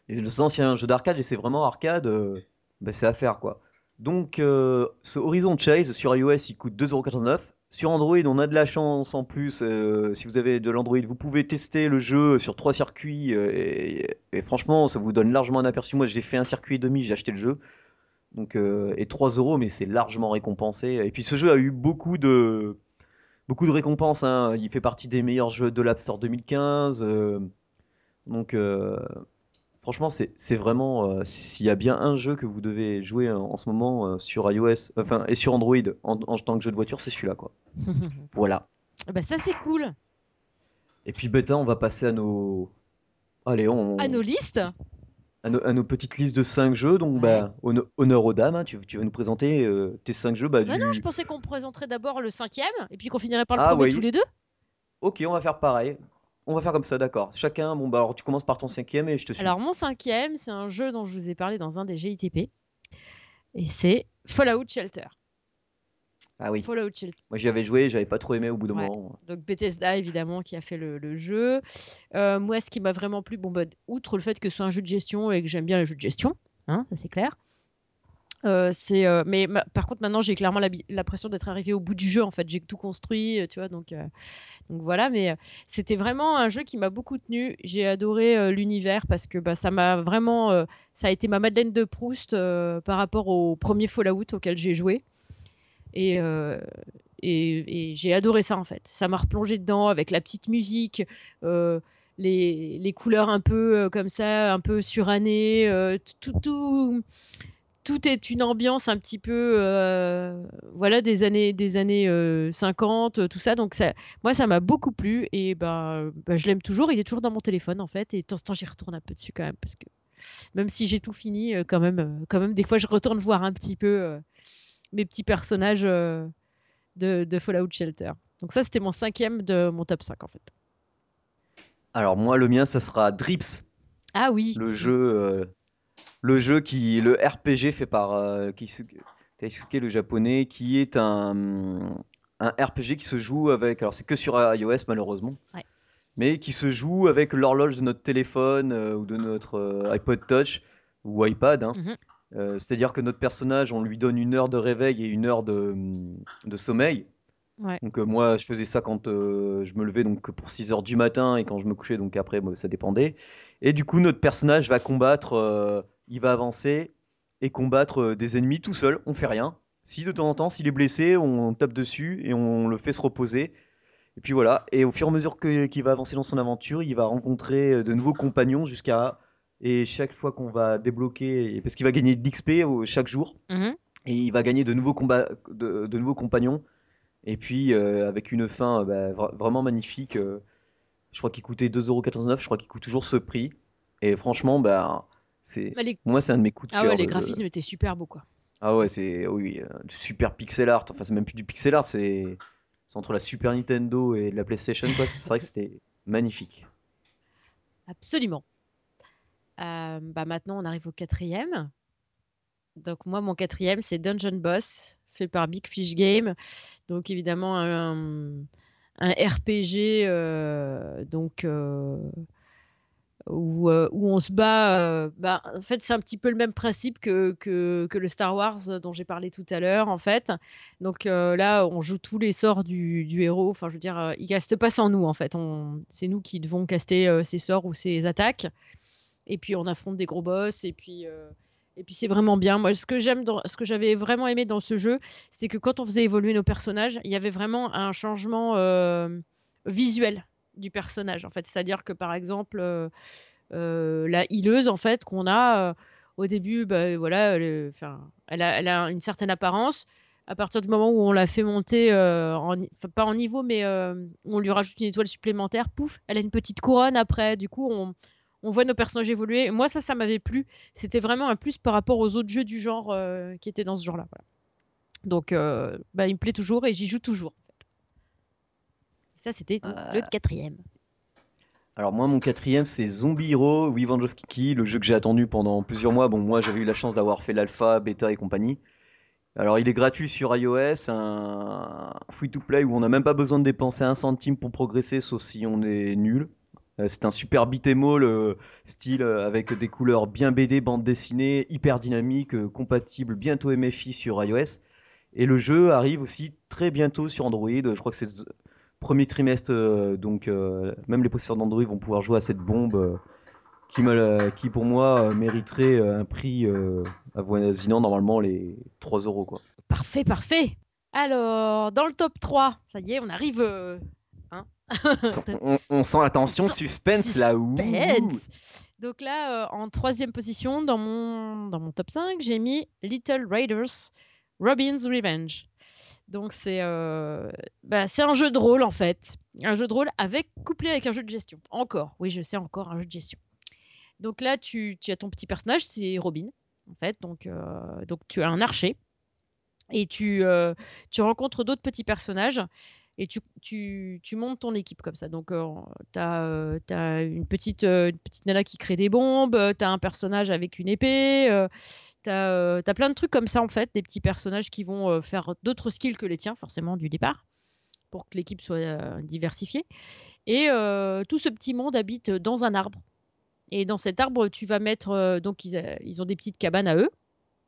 les anciens jeux d'arcade, et c'est vraiment arcade, ben, c'est à faire, quoi. Donc, ce Horizon Chase sur iOS, il coûte 2,89€. Sur Android, on a de la chance en plus. euh, si vous avez de l'Android, vous pouvez tester le jeu sur trois circuits. euh, et, franchement, ça vous donne largement un aperçu. Moi, j'ai fait un circuit et demi, j'ai acheté le jeu. Euh, et 3 euros, mais c'est largement récompensé. Et puis, ce jeu a eu beaucoup de, beaucoup de récompenses. hein. Il fait partie des meilleurs jeux de l'App Store 2015. euh, donc, Franchement, c'est vraiment. euh, S'il y a bien un jeu que vous devez jouer en, en ce moment euh, sur iOS, enfin, et sur Android en, en tant que jeu de voiture, c'est celui-là, quoi. Voilà. bah ça c'est cool. Et puis, bêta, on va passer à nos. Allez, on. À nos listes. à nos, à nos petites listes de 5 jeux. Donc, Ouais. bah, honn- honneur aux dames. hein, tu, tu vas nous présenter euh, tes 5 jeux. Bah, Non, du... non, je pensais qu'on présenterait d'abord le cinquième et puis qu'on finirait par le Ah, premier oui. tous les deux. Ok, on va faire pareil. On va faire comme ça, d'accord. Chacun, bon, bah, alors tu commences par ton cinquième et je te suis. Alors mon cinquième, c'est un jeu dont je vous ai parlé dans un des GITP. Et c'est Fallout Shelter. Ah oui. Fallout Shelter. Moi j'y avais joué, j'avais pas trop aimé au bout d'un Ouais. moment. Donc Bethesda évidemment qui a fait le, le jeu. Euh, moi ce qui m'a vraiment plu, bon bah, outre le fait que ce soit un jeu de gestion et que j'aime bien les jeux de gestion, hein, ça c'est clair. Euh, euh, mais ma- par contre maintenant j'ai clairement l'impression d'être arrivé au bout du jeu en fait j'ai tout construit euh, tu vois donc voilà mais c'était vraiment un jeu qui m'a beaucoup tenu j'ai adoré l'univers parce que bah, ça m'a vraiment ça a été ma Madeleine de Proust par rapport au premier Fallout auquel j'ai joué et, j'ai adoré ça en fait. Ça m'a replongé dedans avec la petite musique, les, couleurs un peu comme ça, un peu surannées. tout, tout, tout est une ambiance un petit peu euh, voilà des années des années euh, 50 tout ça donc ça moi ça m'a beaucoup plu et ben ben, je l'aime toujours il est toujours dans mon téléphone en fait et de temps en temps j'y retourne un peu dessus quand même parce que même si j'ai tout fini euh, quand même euh, quand même des fois je retourne voir un petit peu euh, mes petits personnages euh, de, de Fallout Shelter. Donc ça, c'était mon cinquième de mon top 5 en fait. Alors moi le mien ça sera Drips, Ah oui. le jeu, euh, le jeu qui, le RPG fait par euh, Keisuke, Keisuke, le japonais, qui est un, un RPG qui se joue avec, alors c'est que sur iOS malheureusement, Ouais. mais qui se joue avec l'horloge de notre téléphone euh, ou de notre euh, iPod Touch ou iPad. hein. Mhm. Euh, C'est-à-dire que notre personnage, on lui donne une heure de réveil et une heure de, de sommeil. Ouais. Donc euh, moi, je faisais ça quand euh, je me levais donc pour 6 heures du matin et quand je me couchais donc après bah, ça dépendait. Et du coup, notre personnage va combattre, euh, il va avancer et combattre euh, des ennemis tout seul, on fait rien. Si de temps en temps, s'il est blessé, on tape dessus et on le fait se reposer. Et puis voilà, et au fur et à mesure qu'il va avancer dans son aventure, il va rencontrer euh, de nouveaux compagnons jusqu'à et chaque fois qu'on va débloquer parce qu'il va gagner de l'XP chaque jour Mhm. et il va gagner de nouveaux combats, de, de nouveaux compagnons. Et puis euh, avec une fin bah, vra- vraiment magnifique. euh, je crois qu'il coûtait 2,99€, je crois qu'il coûte toujours ce prix. Et franchement, bah, c'est, les- moi c'est un de mes coups de Ah cœur. ouais, les de- graphismes étaient super beaux quoi. Ah ouais, c'est oui, euh, du super pixel art. Enfin, c'est même plus du pixel art, c'est c'est entre la Super Nintendo et la PlayStation quoi. C'est vrai que c'était magnifique. Absolument. Euh, bah maintenant, on arrive au quatrième. Donc moi, mon quatrième, c'est Dungeon Boss, fait par Big Fish Game. Donc évidemment, un, un RPG euh, donc, où, euh, où on se bat. euh, bah, en fait, c'est un petit peu le même principe que, le Star Wars dont j'ai parlé tout à l'heure, en fait. Donc euh, là, on joue tous les sorts du, héros. Enfin, je veux dire, il caste pas sans nous, en fait. C'est nous qui devons caster ses sorts ou ses attaques. Et puis on affronte des gros boss. Et puis, et puis c'est vraiment bien. Moi, ce que j'aime, ce que j'avais vraiment aimé dans ce jeu, c'était que quand on faisait évoluer nos personnages, il y avait vraiment un changement visuel du personnage. En fait, c'est-à-dire que par exemple, euh, euh, la hileuse, en fait, qu'on a euh, au début, bah, voilà, elle, elle, a, une certaine apparence. À partir du moment où on l'a fait monter, en, pas en niveau, mais on lui rajoute une étoile supplémentaire, pouf, elle a une petite couronne après. Du coup, on, voit nos personnages évoluer. Moi, ça, ça m'avait plu. C'était vraiment un plus par rapport aux autres jeux du genre qui étaient dans ce genre-là. Donc, bah, il me plaît toujours et j'y joue toujours. Ça, c'était donc Euh, le quatrième. Alors moi mon quatrième c'est Zombie Hero Weaving of Kiki, le jeu que j'ai attendu pendant plusieurs mois. Bon moi j'avais eu la chance d'avoir fait l'alpha, bêta et compagnie. Alors il est gratuit sur iOS, un free to play où on n'a même pas besoin de dépenser un centime pour progresser sauf si on est nul. Euh, C'est un super beat'em all euh, style avec des couleurs bien BD, bande dessinée, hyper dynamique, compatible bientôt MFI sur iOS. Et le jeu arrive aussi très bientôt sur Android. Je crois que c'est le premier trimestre, euh, donc euh, même les possesseurs d'Android vont pouvoir jouer à cette bombe euh, qui, pour moi mériterait un prix avoisinant normalement les 3 euros quoi. Parfait, parfait. Alors, dans le top 3, ça y est, on arrive. euh, hein. On, on sent la tension, suspense là où. Suspense. Donc là, euh, en troisième position, dans mon, dans mon top 5, j'ai mis Little Raiders Robin's Revenge. Donc c'est euh, bah, c'est un jeu de rôle en fait. Un jeu de rôle avec couplé avec un jeu de gestion. Encore, oui, je sais, encore un jeu de gestion. Donc là, tu, tu as ton petit personnage, c'est Robin, en fait. Donc, euh, tu as un archer. Et tu, euh, tu rencontres d'autres petits personnages et tu, tu, tu montes ton équipe comme ça. Donc, tu as, une, petite, euh, une petite nana qui crée des bombes, tu as un personnage avec une épée, euh, T'as as plein de trucs comme ça en fait, des petits personnages qui vont faire d'autres skills que les tiens, forcément du départ, pour que l'équipe soit diversifiée. Et tout ce petit monde habite dans un arbre. Et dans cet arbre, tu vas mettre donc ils ont des petites cabanes à eux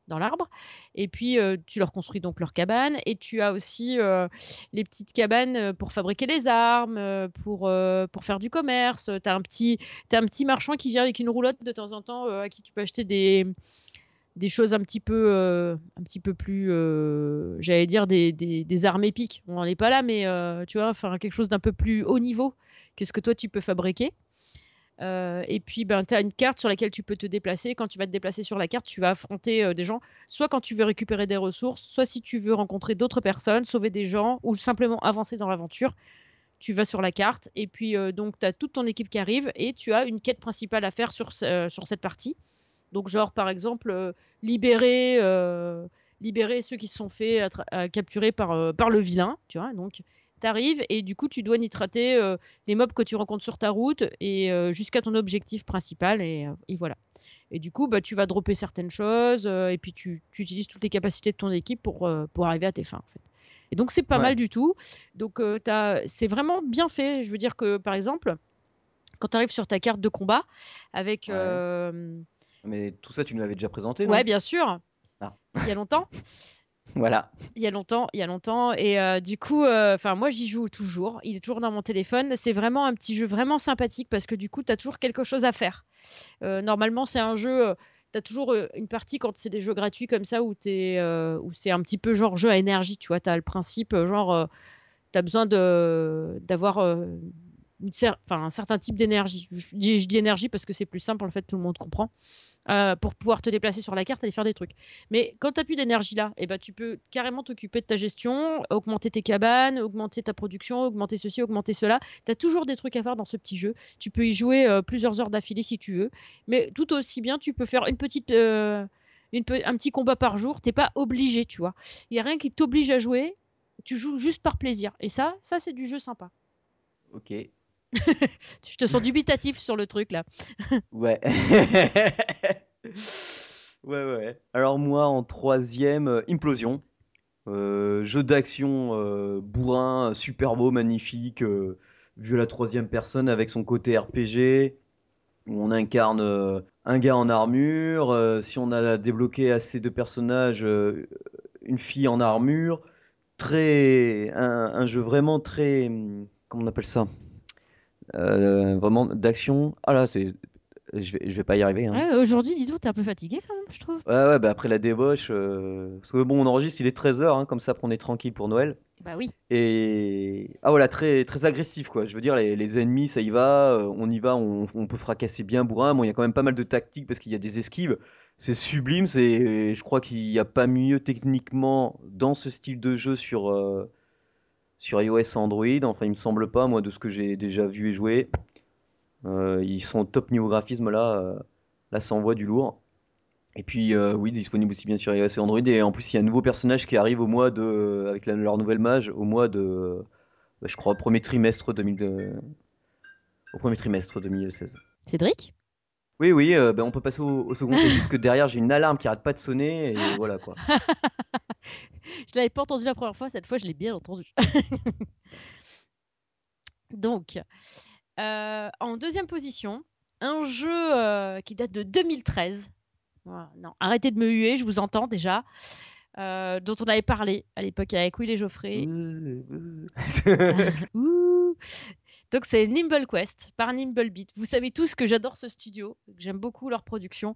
dans l'arbre. Et puis, euh, tu leur construis donc leur cabane. Et tu as aussi euh, les petites cabanes euh, pour fabriquer les armes, pour, faire du commerce. Tu as, un petit, un petit marchand qui vient avec une roulotte de temps en temps à qui tu peux acheter des, des choses un petit peu, un petit peu plus, j'allais dire, des, des, armes épiques. On n'en est pas là, mais tu vois, faire quelque chose d'un peu plus haut niveau que ce que toi tu peux fabriquer. Euh, et puis, ben, tu as une carte sur laquelle tu peux te déplacer. Quand tu vas te déplacer sur la carte, tu vas affronter euh, des gens, soit quand tu veux récupérer des ressources, soit si tu veux rencontrer d'autres personnes, sauver des gens, ou simplement avancer dans l'aventure. Tu vas sur la carte, et puis euh, donc tu as toute ton équipe qui arrive, et tu as une quête principale à faire sur cette partie. Donc, genre, par exemple, libérer, libérer ceux qui se sont fait capturer par, par le vilain, tu vois. Donc, t'arrives et du coup tu dois nitrater euh, les mobs que tu rencontres sur ta route et euh, jusqu'à ton objectif principal et, euh, et, voilà. Et du coup bah, tu vas dropper certaines choses et puis tu, tu, utilises toutes les capacités de ton équipe pour, pour arriver à tes fins en fait. Et donc c'est pas mal du tout. Donc c'est vraiment bien fait. Je veux dire que par exemple quand tu arrives sur ta carte de combat avec... Mais tout ça tu nous l'avais déjà présenté non? Ouais bien sûr. Ah. Il y a longtemps. Voilà. Il y a longtemps, il y a longtemps. Et euh, du coup, euh, enfin moi j'y joue toujours. Il est toujours dans mon téléphone. C'est vraiment un petit jeu vraiment sympathique parce que du coup, tu as toujours quelque chose à faire. Euh, normalement, c'est un jeu. tu as toujours une partie quand c'est des jeux gratuits comme ça où, où c'est un petit peu genre jeu à énergie. Tu vois, tu as le principe genre. tu as besoin d'avoir un certain type d'énergie. Je, je, dis énergie parce que c'est plus simple, en fait, tout le monde comprend. Euh, pour pouvoir te déplacer sur la carte, aller faire des trucs. Mais quand tu n'as plus d'énergie là, eh ben, tu peux carrément t'occuper de ta gestion, augmenter tes cabanes, augmenter ta production, augmenter ceci, augmenter cela. Tu as toujours des trucs à faire dans ce petit jeu. Tu peux y jouer euh, plusieurs heures d'affilée si tu veux. Mais tout aussi bien, tu peux faire une petite, euh, un petit combat par jour. T'es pas obligé, tu vois. Il n'y a rien qui t'oblige à jouer. Tu joues juste par plaisir. Et ça, ça c'est du jeu sympa. Ok, je te sens dubitatif sur le truc là. ouais. ouais, ouais. Alors moi en troisième, euh, Implosion. Euh, jeu d'action euh, bourrin, super beau, magnifique, vu à la troisième personne avec son côté RPG, où on incarne un gars en armure, si on a débloqué assez de personnages, une fille en armure, très un jeu vraiment très, comment on appelle ça? Euh, vraiment d'action. Ah là, c'est. Je vais, je vais pas y arriver. Hein. Aujourd'hui, dis-toi, t'es un peu fatigué quand même, je trouve. Ouais, ouais, bah après la débauche. Euh, parce que bon, on enregistre, il est 13h, hein, comme ça, après on est tranquille pour Noël. Bah oui. Et. Ah voilà, très, très agressif, quoi. Je veux dire, les, les ennemis, ça y va, euh, on y va, on, on peut fracasser bien bourrin. Bon, il y a quand même pas mal de tactiques parce qu'il y a des esquives. C'est sublime, c'est. Je crois qu'il n'y a pas mieux techniquement dans ce style de jeu sur sur iOS et Android. Enfin, il me semble pas, moi, de ce que j'ai déjà vu et joué. Euh, ils sont top niveau graphisme là. Euh, là, ça envoie du lourd. Et puis, euh, oui, disponible aussi bien sur iOS et Android. Et en plus, il y a un nouveau personnage qui arrive au mois de. avec leur nouvelle mage, au mois de. Bah, je crois, premier trimestre 2000, au premier trimestre 2016. Cédric? Oui, oui, bah, on peut passer au, au second. juste que derrière, j'ai une alarme qui arrête pas de sonner. Et voilà quoi. je l'avais pas entendu la première fois, cette fois je l'ai bien entendu. Donc, euh, en deuxième position, un jeu euh, qui date de 2013. non, arrêtez de me huer, je vous entends déjà. Euh, dont on avait parlé à l'époque avec Will et Geoffrey. Donc c'est Nimble Quest par Nimble Beat. Vous savez tous que j'adore ce studio, j'aime beaucoup leur production.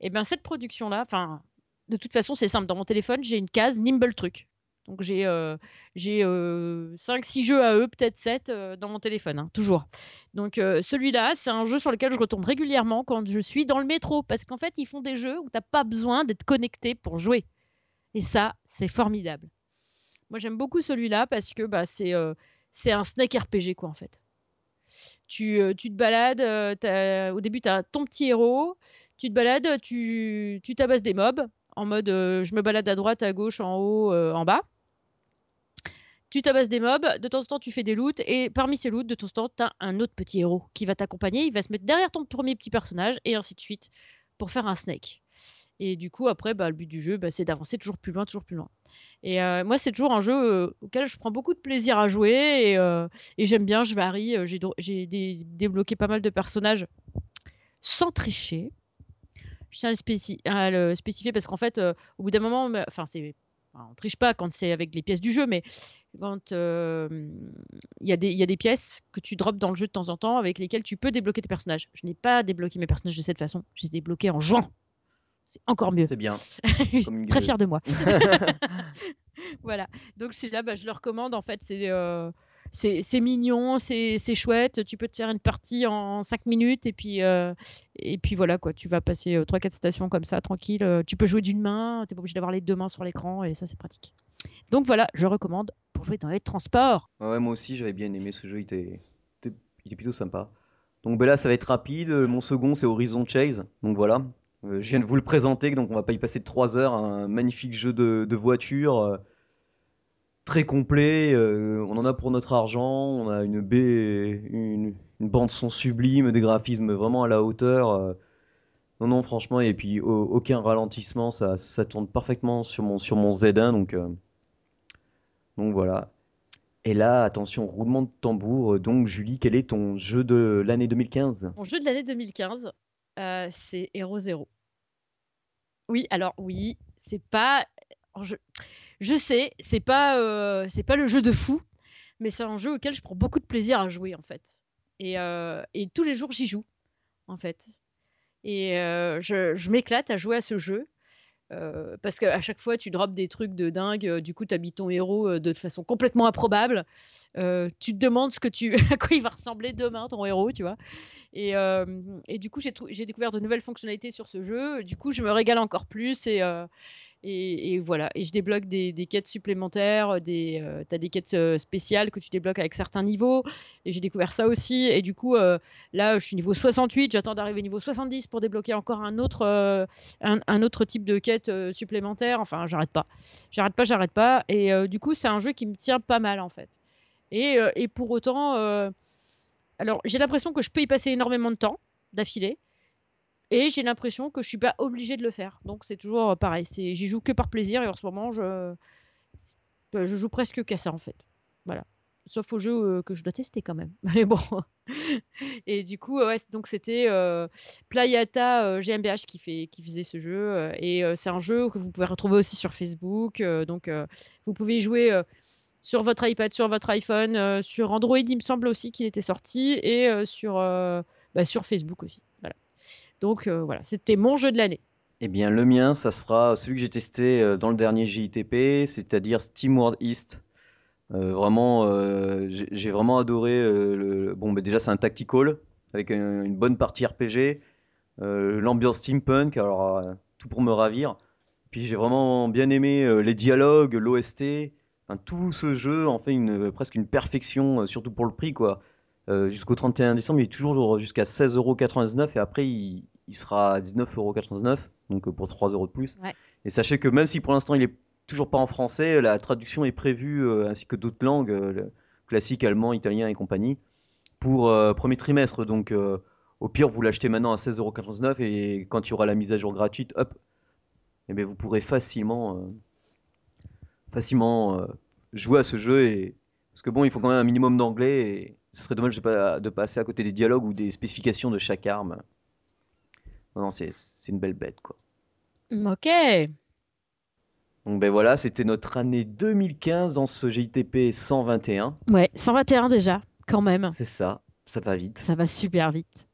Et bien cette production là, enfin de toute façon, c'est simple. Dans mon téléphone, j'ai une case Nimble Truc. Donc j'ai euh, j'ai 5-6 euh, jeux à eux, peut-être 7 euh, dans mon téléphone, hein, toujours. Donc celui-là, c'est un jeu sur lequel je retombe régulièrement quand je suis dans le métro. Parce qu'en fait, ils font des jeux où tu n'as pas besoin d'être connecté pour jouer. Et ça, c'est formidable. Moi, j'aime beaucoup celui-là parce que bah, c'est c'est un snack RPG, quoi, en fait. Tu, tu te balades, au début, tu as ton petit héros, tu te balades, tu, tu tabasses des mobs, en mode euh, je me balade à droite, à gauche, en haut, euh, en bas. Tu tabasses des mobs, de temps en temps tu fais des loots, et parmi ces loots, de temps en temps, tu as un autre petit héros qui va t'accompagner, il va se mettre derrière ton premier petit personnage, et ainsi de suite, pour faire un snake. Et du coup, après, bah, le but du jeu, bah, c'est d'avancer toujours plus loin, toujours plus loin. Et euh, moi, c'est toujours un jeu euh, auquel je prends beaucoup de plaisir à jouer et, euh, j'aime bien, je varie. J'ai j'ai dé- débloqué pas mal de personnages sans tricher. Je tiens à le, spécifier parce qu'en fait, au bout d'un moment, me- enfin, c'est, on triche pas quand c'est avec les pièces du jeu, mais quand il y, y a des pièces que tu drops dans le jeu de temps en temps avec lesquelles tu peux débloquer tes personnages. Je n'ai pas débloqué mes personnages de cette façon, je les ai débloqués en jouant. C'est encore mieux. C'est bien. Je suis très fière de moi. Voilà. Donc celui-là, bah, je le recommande. En fait, c'est euh, c'est mignon, c'est chouette. Tu peux te faire une partie en 5 minutes et puis euh, et puis voilà quoi. Tu vas passer euh, 3-4 stations comme ça, tranquille. Euh, tu peux jouer d'une main. T'es pas obligé d'avoir les deux mains sur l'écran et ça c'est pratique. Donc voilà, je recommande pour jouer dans les transports. Ouais, moi aussi, j'avais bien aimé ce jeu, il était, était- il était plutôt sympa. Donc ben là, ça va être rapide. Euh, Mon second, c'est Horizon Chase. Donc voilà, Euh, je viens de vous le présenter, donc on va pas y passer 3 heures. Un magnifique jeu de, de voiture, euh, très complet. euh, on en a pour notre argent. On a une, une, bande son sublime, des graphismes vraiment à la hauteur. euh. non, non, franchement, et puis au- aucun ralentissement, ça, tourne parfaitement sur mon, sur mon Z1, donc, euh, voilà. Et là, attention, roulement de tambour. Donc, Julie, quel est ton jeu de l'année 2015? Mon jeu de l'année 2015, euh, c'est Hero Zero. Oui, alors oui, c'est pas. Je, je sais, c'est pas, euh, c'est pas le jeu de fou, mais c'est un jeu auquel je prends beaucoup de plaisir à jouer en fait. Et, euh, et tous les jours j'y joue en fait. Et euh, je, je m'éclate à jouer à ce jeu. Euh, parce qu'à chaque fois, tu drops des trucs de dingue. euh, Du coup, tu habites ton héros euh, de façon complètement improbable. Euh, tu te demandes ce que tu, à quoi il va ressembler demain, ton héros, tu vois. Et, et du coup, j'ai découvert de nouvelles fonctionnalités sur ce jeu. Du coup, je me régale encore plus. Et, et, voilà. Et je débloque des, quêtes supplémentaires. Des, euh, t'as des quêtes euh, spéciales que tu débloques avec certains niveaux. Et j'ai découvert ça aussi. Et du coup, euh, là, je suis niveau 68. J'attends d'arriver niveau 70 pour débloquer encore un autre, euh, un, autre type de quête euh, supplémentaire. Enfin, j'arrête pas. J'arrête pas, j'arrête pas. Et euh, du coup, c'est un jeu qui me tient pas mal en fait. Et, euh, pour autant, euh, alors j'ai l'impression que je peux y passer énormément de temps d'affilée. Et j'ai l'impression que je suis pas obligée de le faire. Donc c'est toujours euh, pareil. J'y joue que par plaisir et en ce moment je, je joue presque qu'à ça en fait. Voilà. Sauf aux jeux euh, que je dois tester quand même. Mais bon. et du coup, donc c'était euh, Playata GmbH qui, faisait ce jeu. et c'est un jeu que vous pouvez retrouver aussi sur Facebook. donc vous pouvez y jouer sur votre iPad, sur votre iPhone, sur Android, il me semble aussi qu'il était sorti, et sur, bah, sur Facebook aussi. Voilà. Donc euh, voilà, c'était mon jeu de l'année. Eh bien, le mien, ça sera celui que j'ai testé euh, dans le dernier JITP, c'est-à-dire SteamWorld East. Euh, vraiment, j'ai vraiment adoré. le... Bon, déjà, c'est un tactical avec un- une bonne partie RPG, l'ambiance steampunk, alors tout pour me ravir. Puis j'ai vraiment bien aimé les dialogues, l'OST. Tout ce jeu en fait une, presque une perfection, surtout pour le prix, quoi. Euh, jusqu'au 31 décembre, il est toujours jusqu'à 16,99€ et après il, il sera à 19,99€, donc euh, pour 3€ de plus. Ouais. Et sachez que même si pour l'instant il est toujours pas en français, la traduction est prévue euh, ainsi que d'autres langues, euh, le classique allemand, italien et compagnie, pour premier trimestre. Donc au pire, vous l'achetez maintenant à 16,99€ et quand il y aura la mise à jour gratuite, hop, eh bien, vous pourrez facilement, facilement jouer à ce jeu. Et... Parce que bon, il faut quand même un minimum d'anglais et ce serait dommage de, pas, de passer à côté des dialogues ou des spécifications de chaque arme. Non, non, c'est une belle bête, quoi. Ok. Donc ben voilà, c'était notre année 2015 dans ce JTP 121. Ouais, 121 déjà, quand même. C'est ça, ça va vite. Ça va super vite.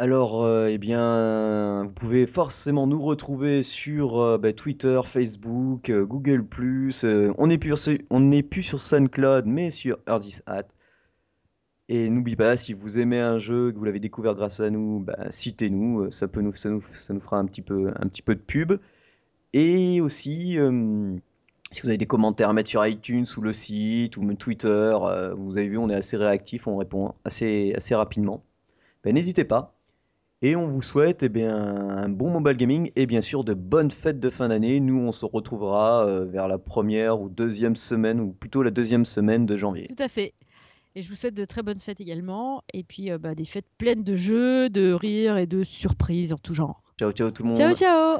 Alors, euh, eh bien, vous pouvez forcément nous retrouver sur euh, bah, Twitter, Facebook, euh, Google+. on n'est plus, sur- on plus sur SoundCloud, mais sur Hat. Et n'oubliez pas, si vous aimez un jeu, que vous l'avez découvert grâce à nous, bah, citez-nous, ça peut nous, ça fera un petit peu, de pub. Et aussi, si vous avez des commentaires à mettre sur iTunes ou le site ou Twitter, vous avez vu, on est assez réactif, on répond assez, assez rapidement. Ben, n'hésitez pas. Et on vous souhaite eh bien, un bon mobile gaming et bien sûr de bonnes fêtes de fin d'année. Nous, on se retrouvera euh, vers la première ou deuxième semaine, ou plutôt la deuxième semaine de janvier. Tout à fait. Et je vous souhaite de très bonnes fêtes également. Et puis euh, bah, des fêtes pleines de jeux, de rires et de surprises en tout genre. Ciao, ciao tout le monde. Ciao, ciao